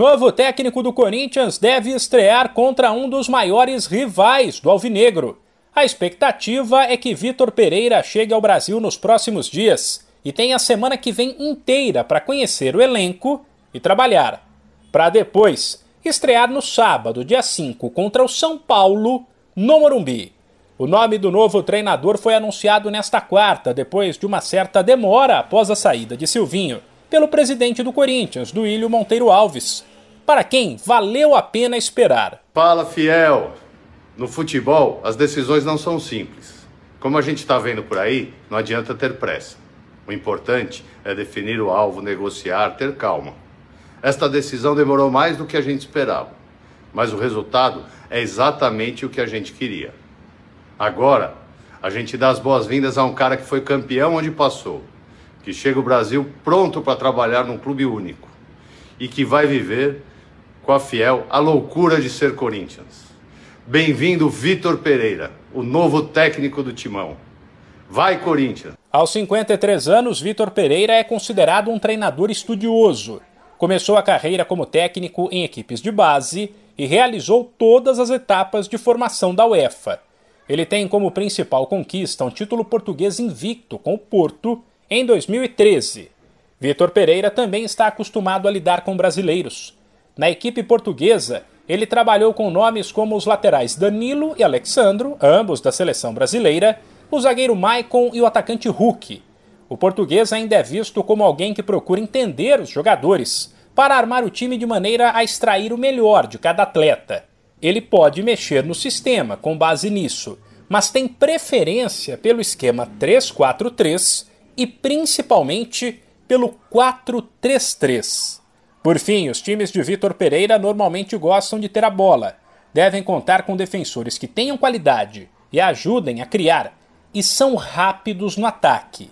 Novo técnico do Corinthians deve estrear contra um dos maiores rivais do Alvinegro. A expectativa é que Vitor Pereira chegue ao Brasil nos próximos dias e tenha a semana que vem inteira para conhecer o elenco e trabalhar, para depois estrear no sábado, dia 5, contra o São Paulo, no Morumbi. O nome do novo treinador foi anunciado nesta quarta, depois de uma certa demora após a saída de Silvinho, pelo presidente do Corinthians, Duílio Monteiro Alves, para quem valeu a pena esperar. Fala, fiel! No futebol, as decisões não são simples. Como a gente está vendo por aí, não adianta ter pressa. O importante é definir o alvo, negociar, ter calma. Esta decisão demorou mais do que a gente esperava, mas o resultado é exatamente o que a gente queria. Agora, a gente dá as boas-vindas a um cara que foi campeão onde passou, que chega ao Brasil pronto para trabalhar num clube único e que vai viver com a fiel a loucura de ser Corinthians. Bem-vindo, Vitor Pereira, o novo técnico do Timão. Vai, Corinthians! Aos 53 anos, Vitor Pereira é considerado um treinador estudioso. Começou a carreira como técnico em equipes de base e realizou todas as etapas de formação da UEFA. Ele tem como principal conquista um título português invicto com o Porto em 2013. Vitor Pereira também está acostumado a lidar com brasileiros. Na equipe portuguesa, ele trabalhou com nomes como os laterais Danilo e Alexandro, ambos da seleção brasileira, o zagueiro Maicon e o atacante Hulk. O português ainda é visto como alguém que procura entender os jogadores para armar o time de maneira a extrair o melhor de cada atleta. Ele pode mexer no sistema com base nisso, mas tem preferência pelo esquema 3-4-3 e principalmente pelo 4-3-3. Por fim, os times de Vitor Pereira normalmente gostam de ter a bola. Devem contar com defensores que tenham qualidade e ajudem a criar, e são rápidos no ataque.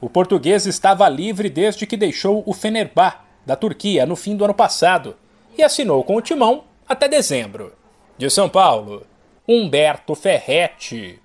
O português estava livre desde que deixou o Fenerbah, da Turquia, no fim do ano passado, e assinou com o timão até dezembro. De São Paulo, Humberto Ferretti.